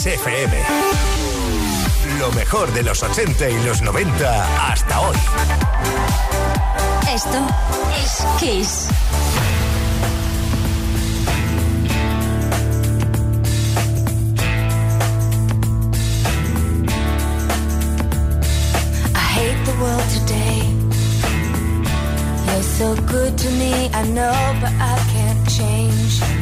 FM. Lo mejor de los 80 y los 90 hasta hoy. Esto es Kiss. The world today. You're so good to me, I know, but I can't change.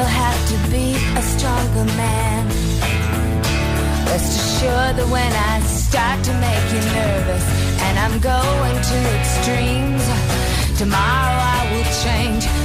you'll have to be a stronger man. Rest assured that when I start to make you nervous and I'm going to extremes, tomorrow I will change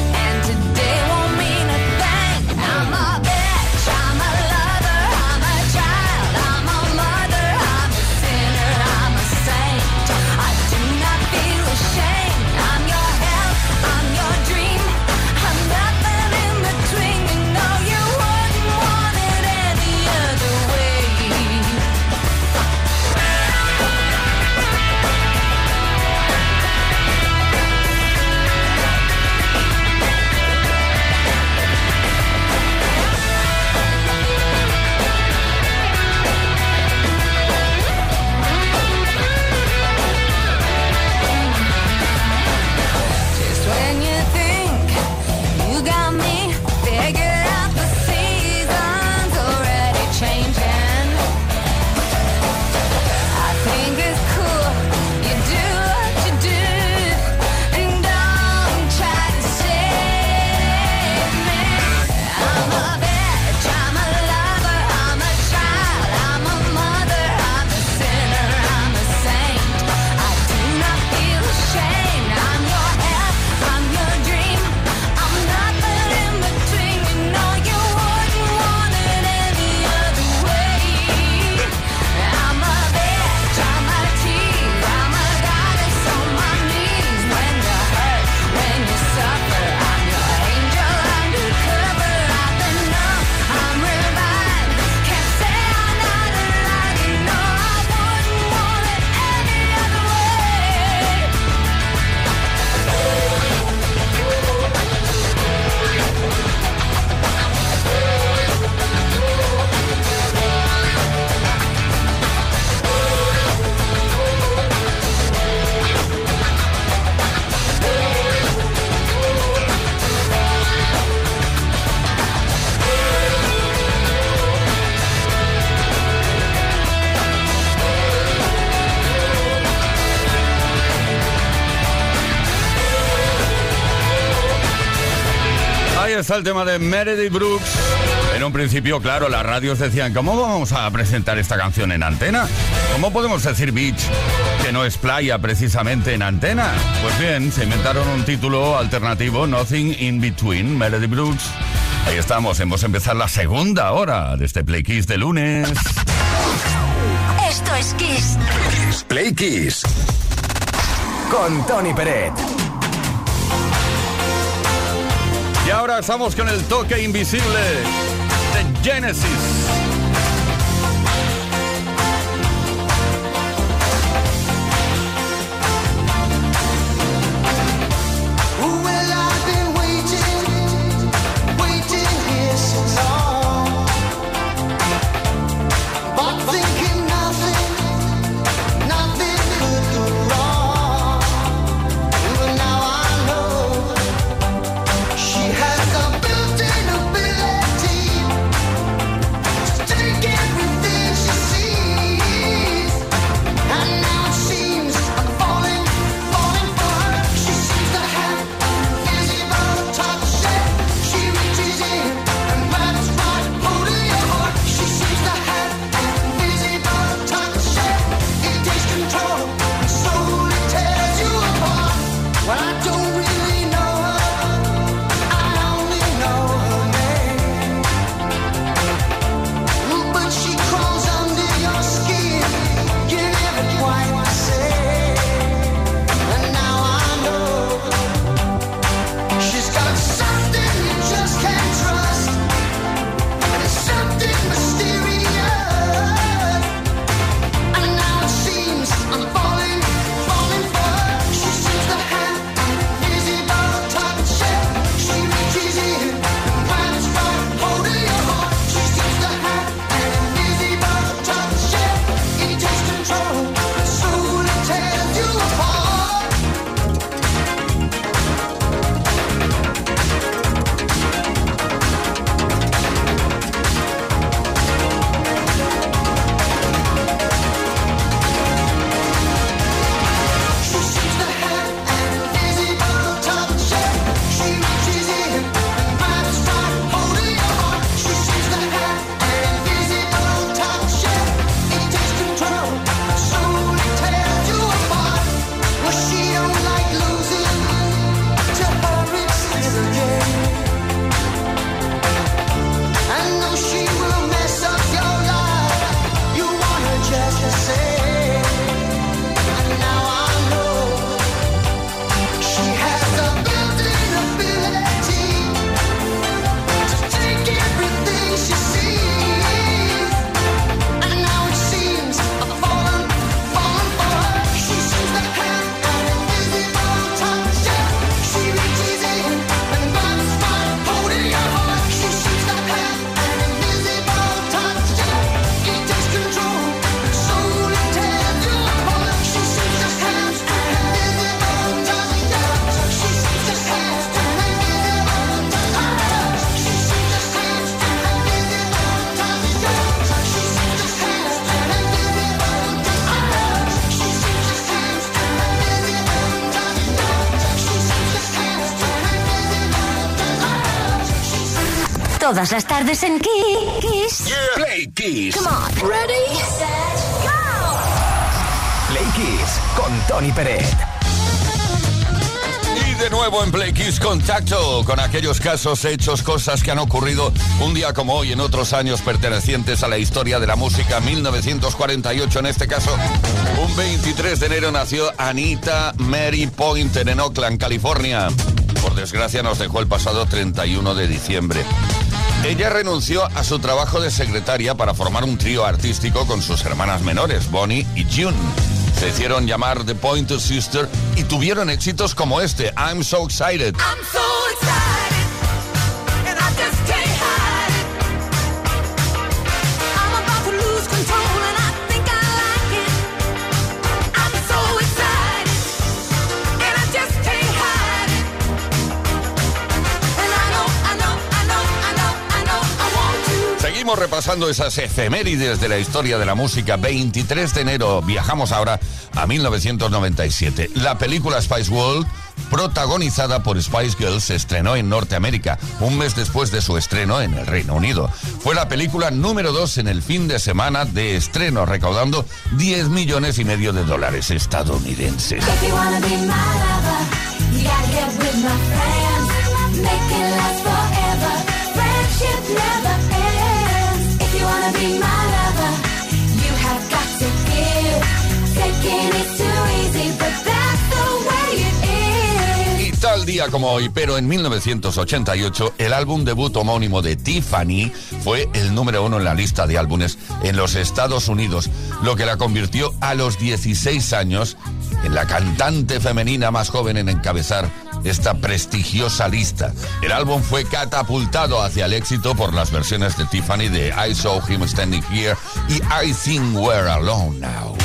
está el tema de Meredith Brooks. En un principio, claro, las radios decían, ¿cómo vamos a presentar esta canción en antena? ¿Cómo podemos decir beach que no es playa precisamente en antena? Pues bien, se inventaron un título alternativo, Nothing in Between, Meredith Brooks. Ahí estamos, hemos empezado la segunda hora de este Play Kiss de lunes. Esto es Kiss. Play Kiss. Con Tony Peret. Y ahora estamos con el toque invisible de Genesis. Todas las tardes en Kiss. Play Kiss. Come on. Ready, set, go. Play Kiss con Tony Peret. Y de nuevo en Play Kiss Contacto, con aquellos casos, hechos, cosas que han ocurrido un día como hoy en otros años pertenecientes a la historia de la música, 1948 en este caso. Un 23 de enero nació Anita Mary Pointer en Oakland, California. Por desgracia nos dejó el pasado 31 de diciembre. Ella renunció a su trabajo de secretaria para formar un trío artístico con sus hermanas menores, Bonnie y June. Se hicieron llamar The Pointer Sister y tuvieron éxitos como este, I'm So Excited. I'm so excited, Repasando esas efemérides de la historia de la música. 23 de enero viajamos ahora a 1997. La película Spice World, protagonizada por Spice Girls, se estrenó en Norteamérica un mes después de su estreno en el Reino Unido. Fue la película número 2 en el fin de semana de estreno, recaudando 10 millones y medio de dólares estadounidenses. Be my día como hoy, pero en 1988, el álbum debut homónimo de Tiffany fue el número uno en la lista de álbumes en los Estados Unidos, lo que la convirtió a los 16 años en la cantante femenina más joven en encabezar esta prestigiosa lista. El álbum fue catapultado hacia el éxito por las versiones de Tiffany de I Saw Him Standing Here y I Think We're Alone Now.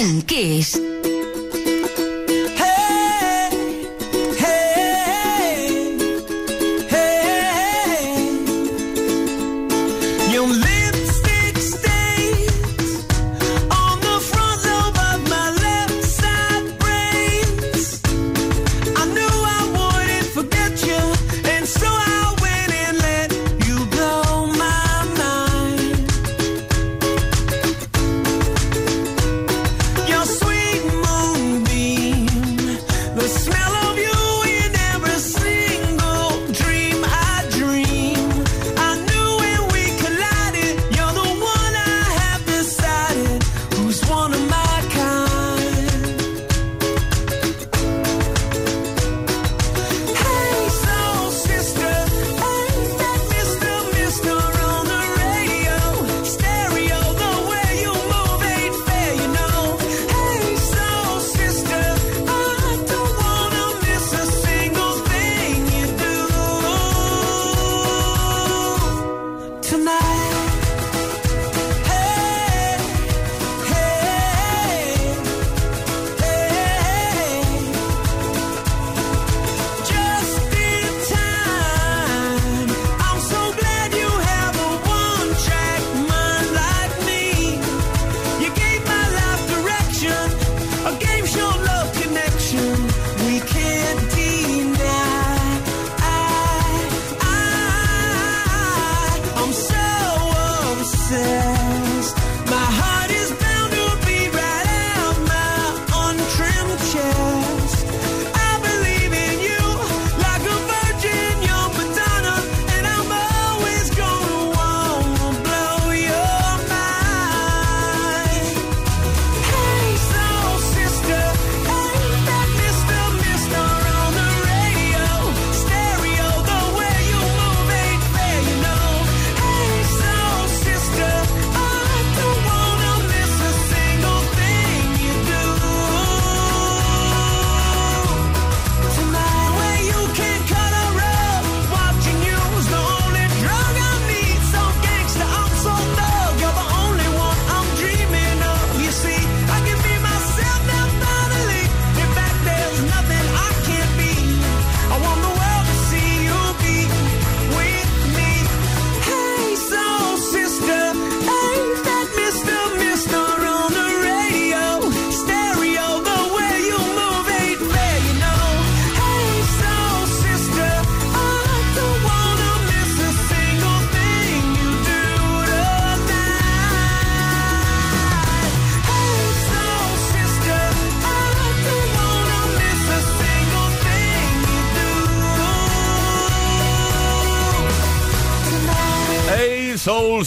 En Kiss.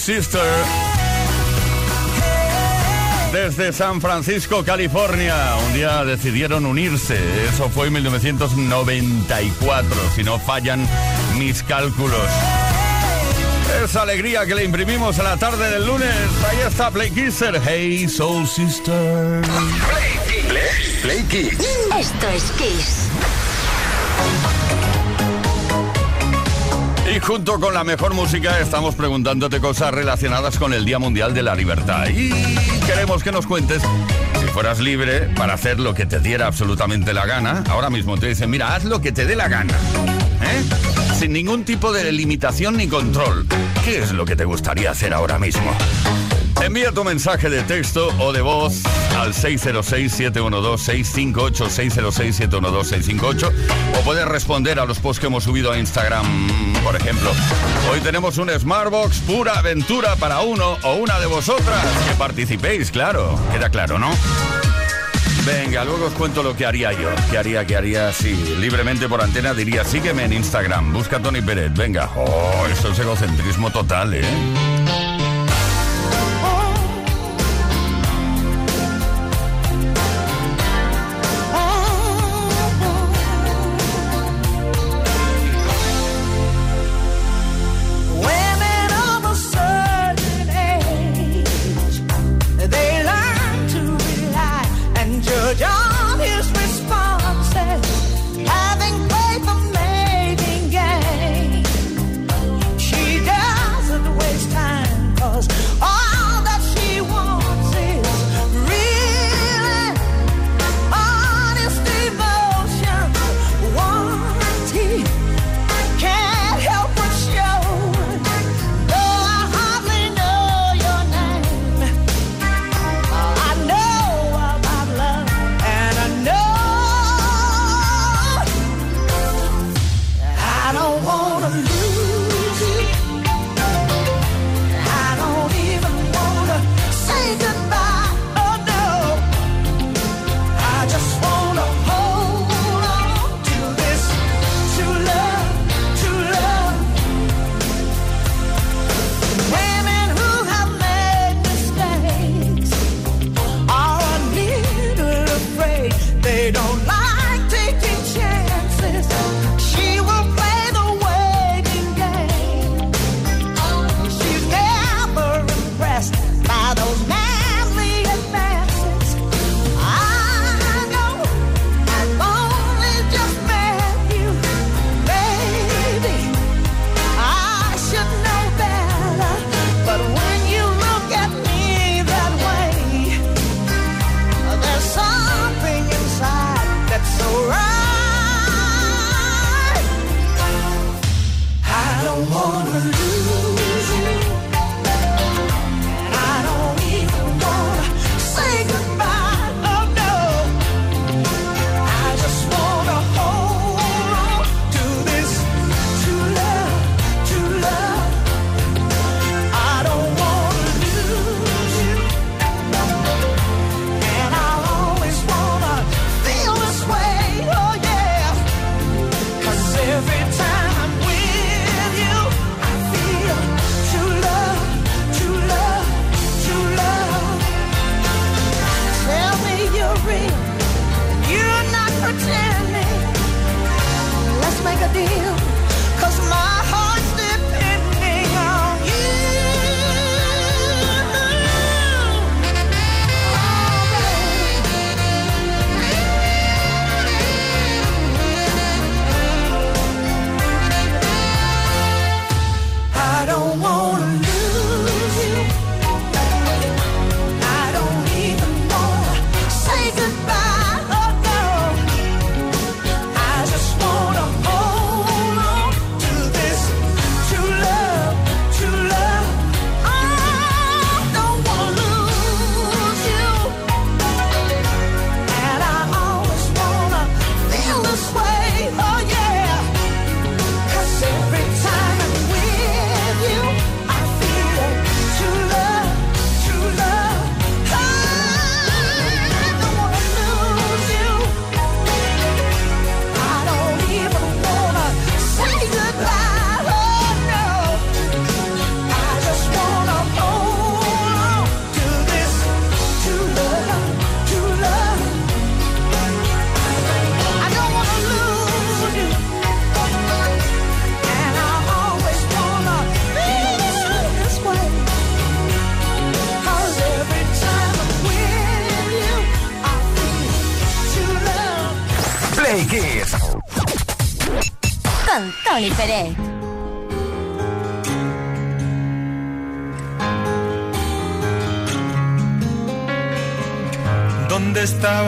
Sister. Desde San Francisco, California, un día decidieron unirse. Eso fue en 1994, si no fallan mis cálculos. Esa alegría que le imprimimos a la tarde del lunes. Ahí está Play Kisser. Hey Soul Sister. Play, Play, Play Kiss. Esto es Kiss. Y junto con la mejor música estamos preguntándote cosas relacionadas con el Día Mundial de la Libertad. Y queremos que nos cuentes, si fueras libre para hacer lo que te diera absolutamente la gana, ahora mismo te dicen, mira, haz lo que te dé la gana. ¿eh? Sin ningún tipo de limitación ni control. ¿Qué es lo que te gustaría hacer ahora mismo? Envía tu mensaje de texto o de voz al 606-712-658, 606-712-658 o puedes responder a los posts que hemos subido a Instagram, por ejemplo. Hoy tenemos un Smartbox pura aventura para uno o una de vosotras. Que participéis, claro. Queda claro, ¿no? Venga, luego os cuento lo que haría yo. ¿Qué haría, qué haría? Sí, libremente por antena diría, sígueme en Instagram, busca a Tony Pérez. Venga, oh, eso es egocentrismo total, ¿eh?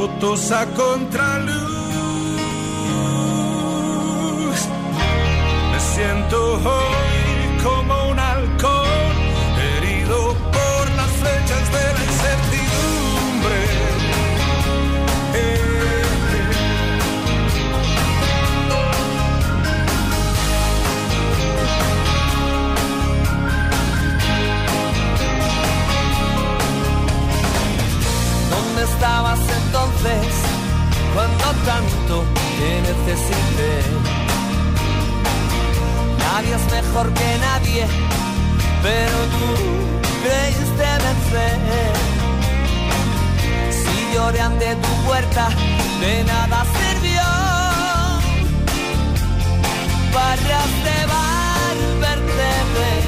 fotos a contraluz. Me siento hoy tanto te necesité? Nadie es mejor que nadie, pero tú creíste vencer. Si lloré ante tu puerta, de nada sirvió. Barras de bar, vertederos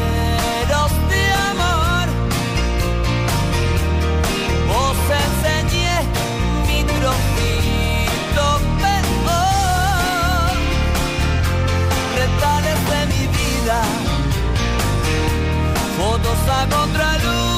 vida, fotos a contraluz.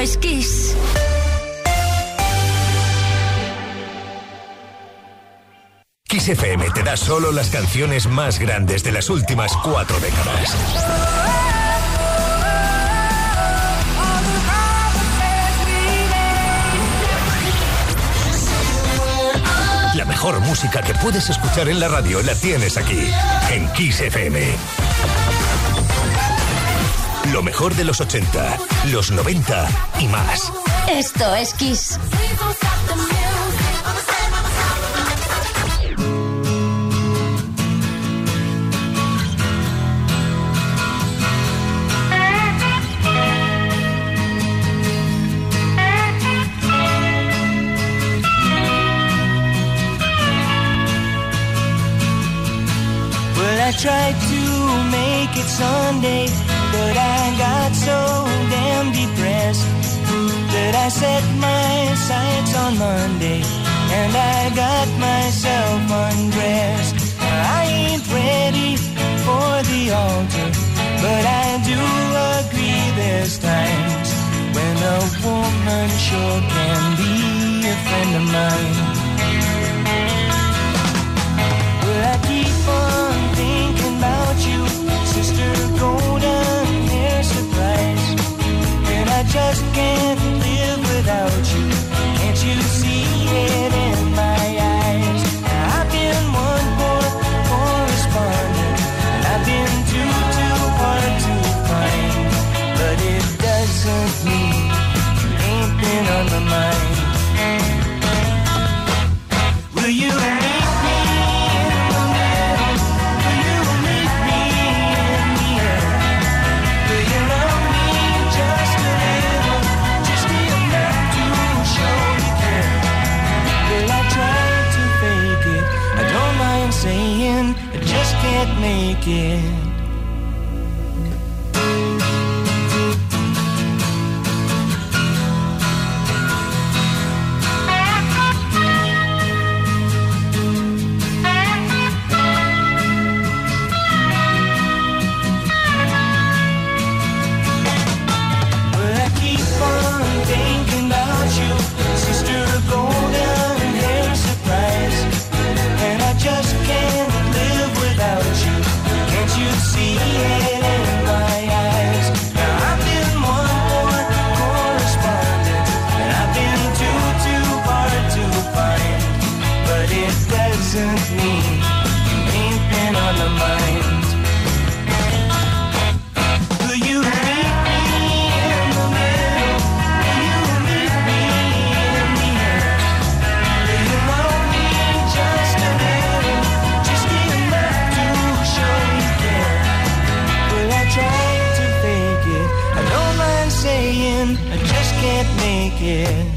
Es Kiss. Kiss FM te da solo las canciones más grandes de las últimas cuatro décadas. La mejor música que puedes escuchar en la radio la tienes aquí, en Kiss FM. Lo mejor de los 80, los 90 y más. Esto es Kiss. Well, I tried to make it Sunday, But I got so damn depressed that I set my sights on Monday and I got myself undressed. I ain't ready for the altar, but I do agree there's times when a woman sure can be a friend of mine. just can't live without you. Can't you see? 见。can't make it.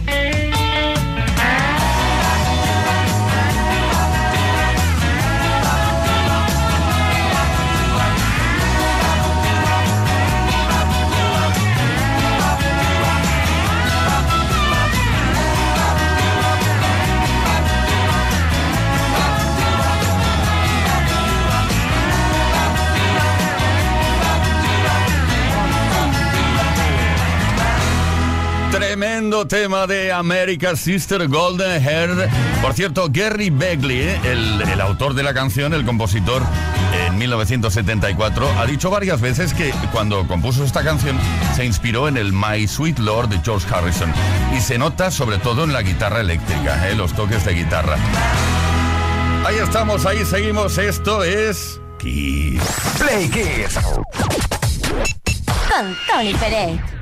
tema de America Sister Golden Hair. Por cierto, Gary Begley, el, el autor de la canción, el compositor, en 1974, ha dicho varias veces que cuando compuso esta canción se inspiró en el My Sweet Lord de George Harrison y se nota sobre todo en la guitarra eléctrica, ¿eh? los toques de guitarra. Ahí estamos, ahí seguimos. Esto es Kiss. Play Kiss. Con Tony Pérez.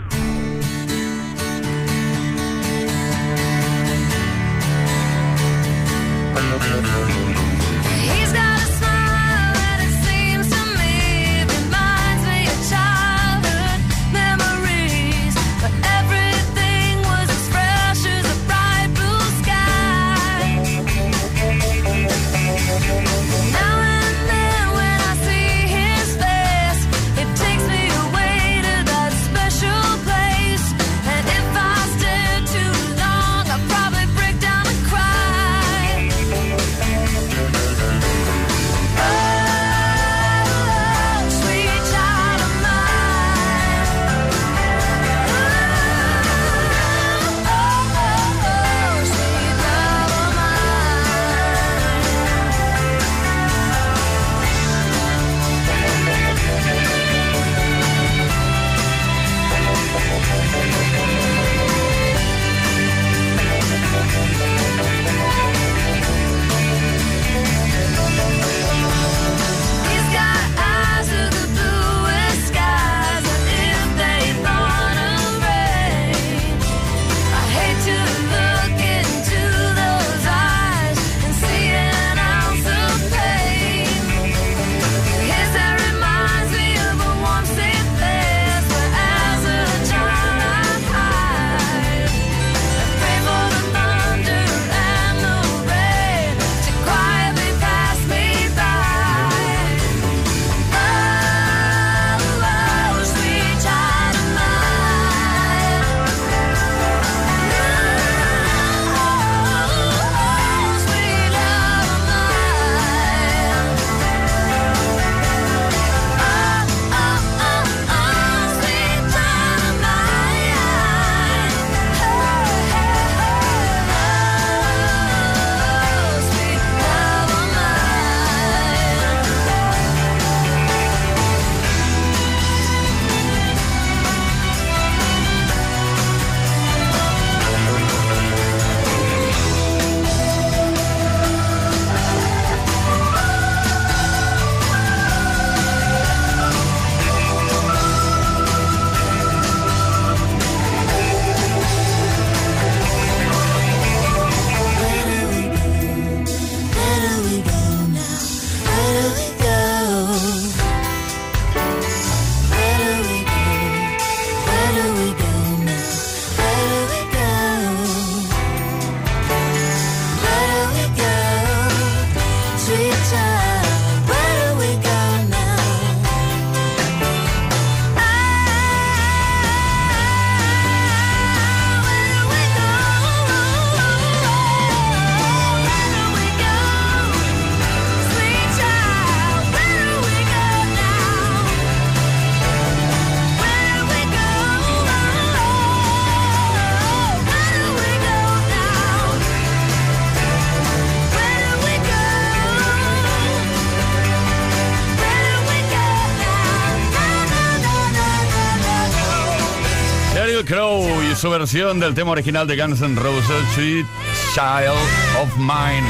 Versión del tema original de Guns N' Roses, Sweet Child of Mine.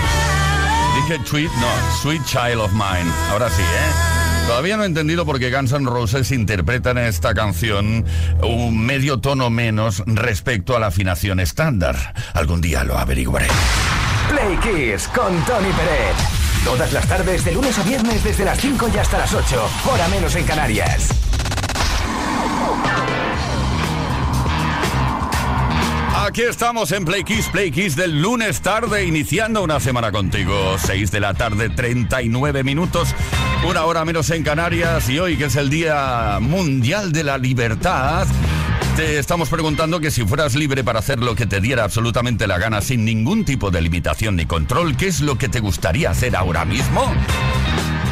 Dije Sweet, no, Sweet Child of Mine. Ahora sí, ¿eh? Todavía no he entendido por qué Guns N' Roses interpretan esta canción un medio tono menos respecto a la afinación estándar. Algún día lo averiguaré. Play Kiss con Tony Pérez. Todas las tardes, de lunes a viernes, desde las 5 y hasta las 8. Hora menos en Canarias. Aquí estamos en Play Kiss, Play Kiss del lunes tarde, iniciando una semana contigo. 6 de la tarde, 39 minutos, una hora menos en Canarias. Y hoy, que es el Día Mundial de la Libertad, te estamos preguntando que si fueras libre para hacer lo que te diera absolutamente la gana, sin ningún tipo de limitación ni control, ¿qué es lo que te gustaría hacer ahora mismo?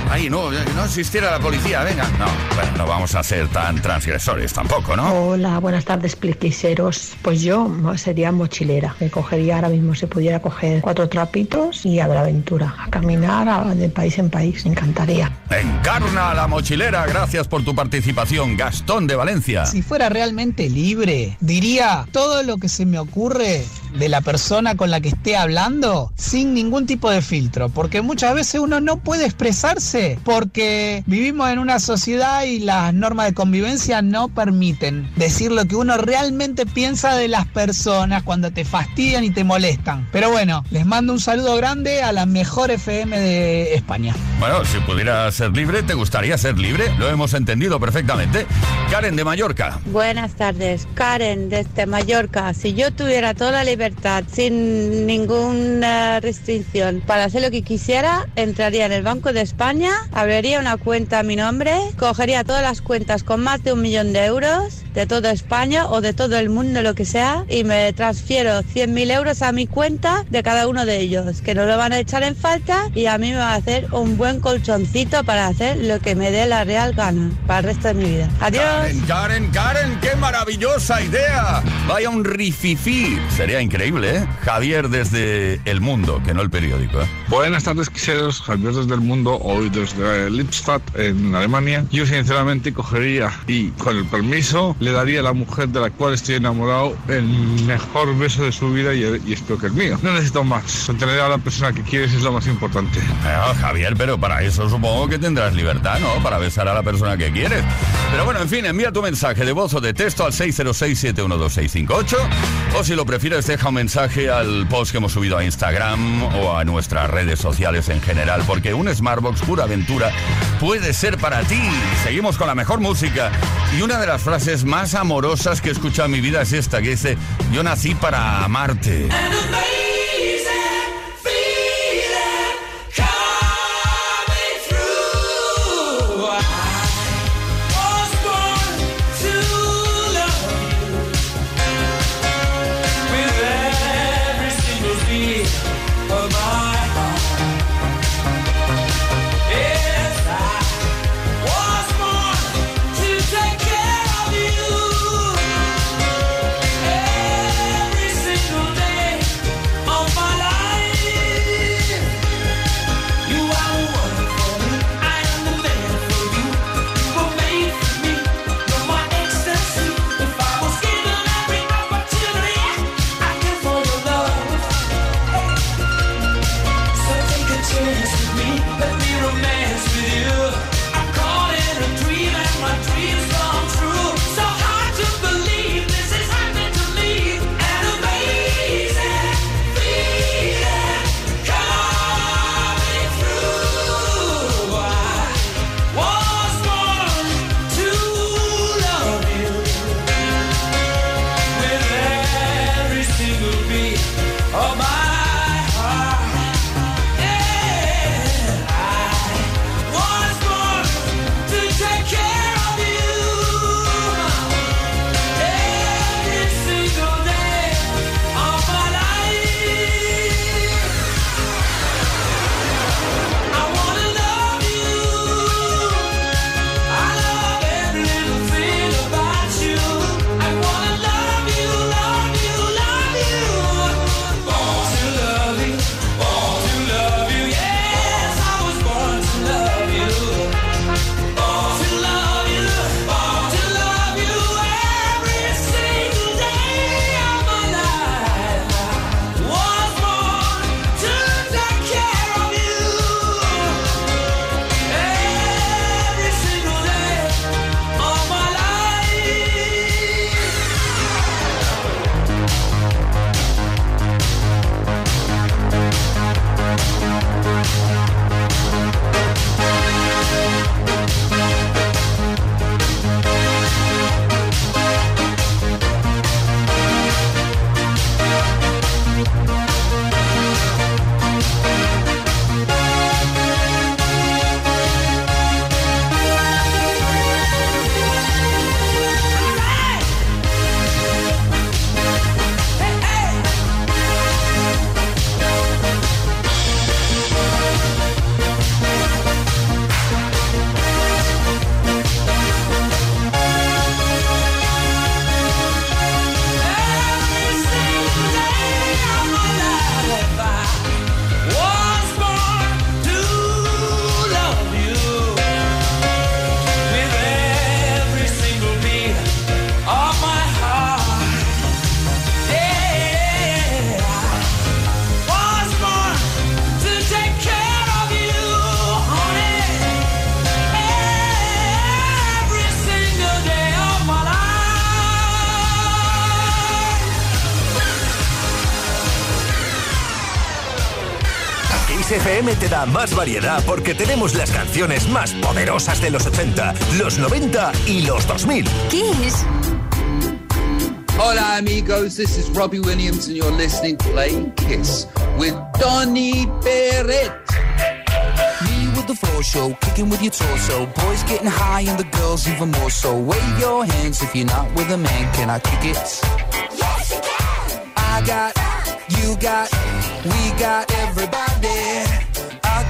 Ay, no, no existiera la policía, venga. No, bueno, no vamos a ser tan transgresores tampoco, ¿no? Hola, buenas tardes, pliquiseros. Pues yo sería mochilera. Me cogería ahora mismo, si pudiera coger cuatro trapitos y a la aventura, a caminar a- de país en país. Me encantaría. Encarna la mochilera, gracias por tu participación. Gastón de Valencia. Si fuera realmente libre, diría todo lo que se me ocurre de la persona con la que esté hablando sin ningún tipo de filtro, porque muchas veces uno no puede expresarse porque vivimos en una sociedad y las normas de convivencia no permiten decir lo que uno realmente piensa de las personas cuando te fastidian y te molestan. Pero bueno, les mando un saludo grande a la mejor FM de España. Bueno, si pudieras ser libre, ¿te gustaría ser libre? Lo hemos entendido perfectamente. Karen de Mallorca. Buenas tardes, Karen desde Mallorca. Si yo tuviera toda la libertad sin ninguna restricción para hacer lo que quisiera, entraría en el Banco de España, abriría una cuenta a mi nombre, cogería todas las cuentas con más de un millón de euros de toda España o de todo el mundo, lo que sea, y me transfiero 100.000 euros a mi cuenta de cada uno de ellos, que no lo van a echar en falta y a mí me va a hacer un buen colchoncito para hacer lo que me dé la real gana para el resto de mi vida. Adiós. Karen, Karen, Karen, qué maravillosa idea. Vaya un rififí. Sería increíble, ¿eh? Javier desde El Mundo, que no el periódico, ¿eh? Buenas tardes, quiseros. Javier desde el mundo, hoy desde Lippstadt, en Alemania. Yo, sinceramente, cogería y, con el permiso, le daría a la mujer de la cual estoy enamorado el mejor beso de su vida y, y espero que el mío. No necesito más. Tener a la persona que quieres es lo más importante. Ah, Javier, pero para eso supongo que tendrás libertad, ¿no? Para besar a la persona que quieres. Pero bueno, en fin, envía tu mensaje de voz o de texto al 606-712-658 o si lo prefieres deja un mensaje al post que hemos subido a Instagram o a nuestras redes sociales en general, porque un Smartbox pura aventura puede ser para ti. Seguimos con la mejor música y una de las frases más amorosas que he escuchado en mi vida es esta, que dice, yo nací para amarte. Más variedad porque tenemos las canciones más poderosas de los 80, los 90 y los 2000. Kiss. Hola amigos, this is Robbie Williams and you're listening to Play Kiss with Donny Barrett. Me with the floor show, kicking with your torso. Boys getting high and the girls even more so. Wave your hands if you're not with a man. Can I kick it? Yes, you can. I got, you got, we got everybody.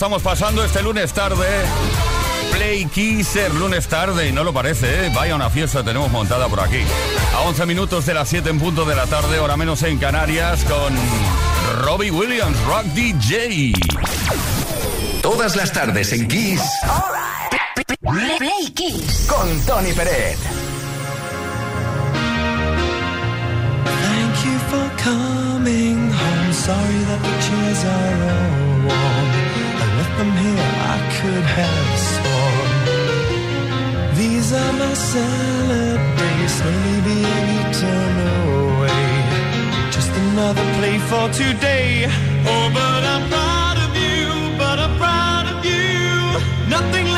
Estamos pasando este lunes tarde. Play Kisser, lunes tarde, y no lo parece, ¿eh? Vaya una fiesta tenemos montada por aquí. A 11 minutos de las 7 en punto de la tarde, hora menos en Canarias, con Robbie Williams, Rock DJ. Todas las tardes en Kiss. Play Kiss. Con Tony Peret. Thank you for coming home. Sorry that the chairs are all warm. I left them here, I could have sworn. These are my salad days, slowly being eaten away. Just another play for today. Oh, but I'm proud of you, but I'm proud of you. Nothing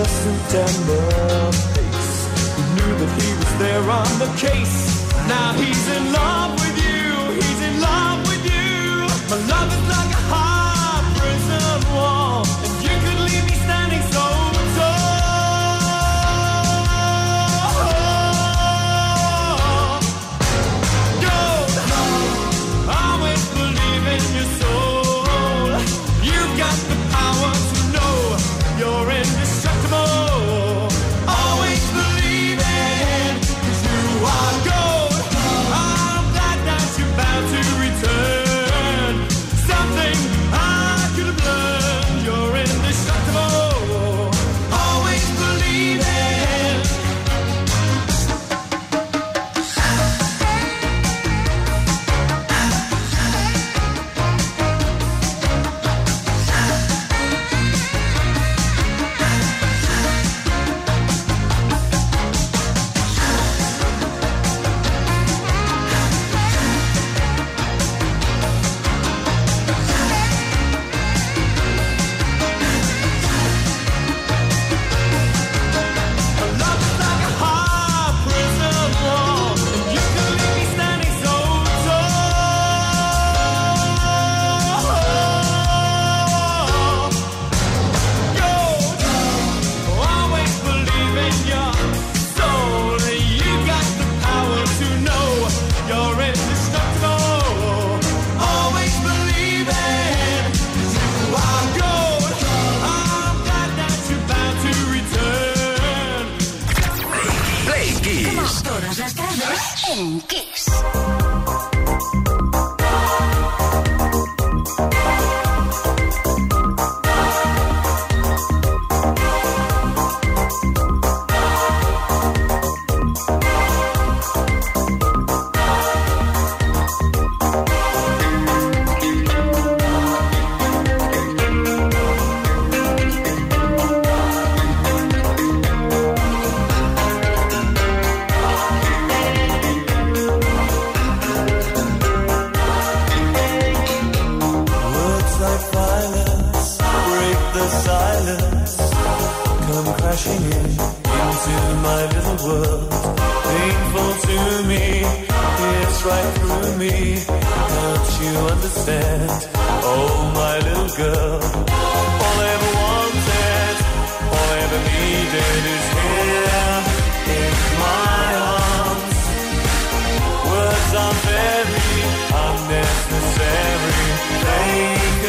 A of face. He knew that he was there on the case. Now he's in love with.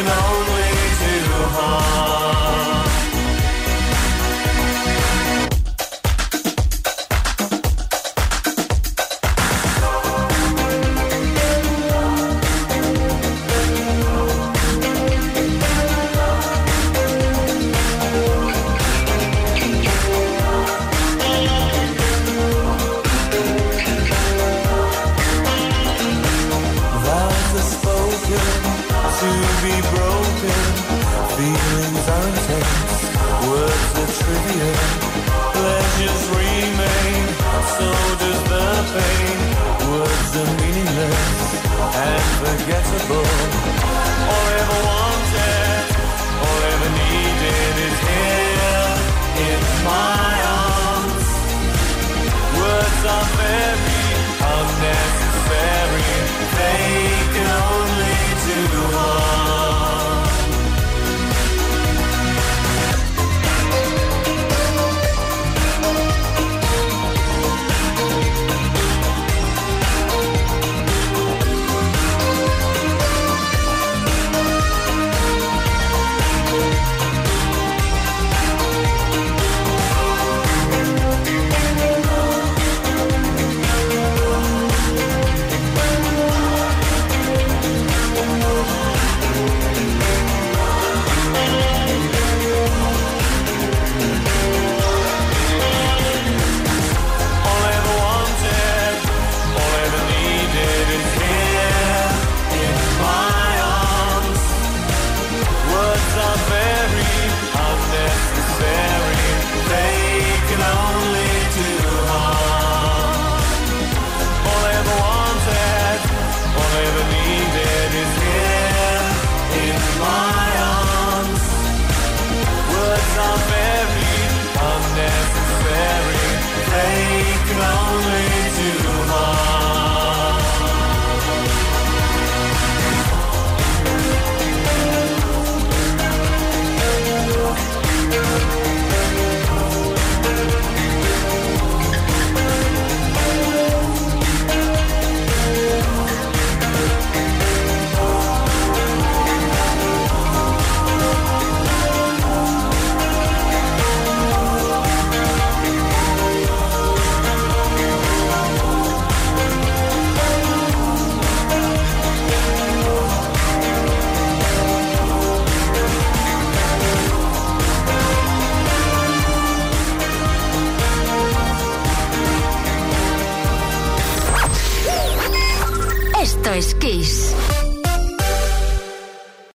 know.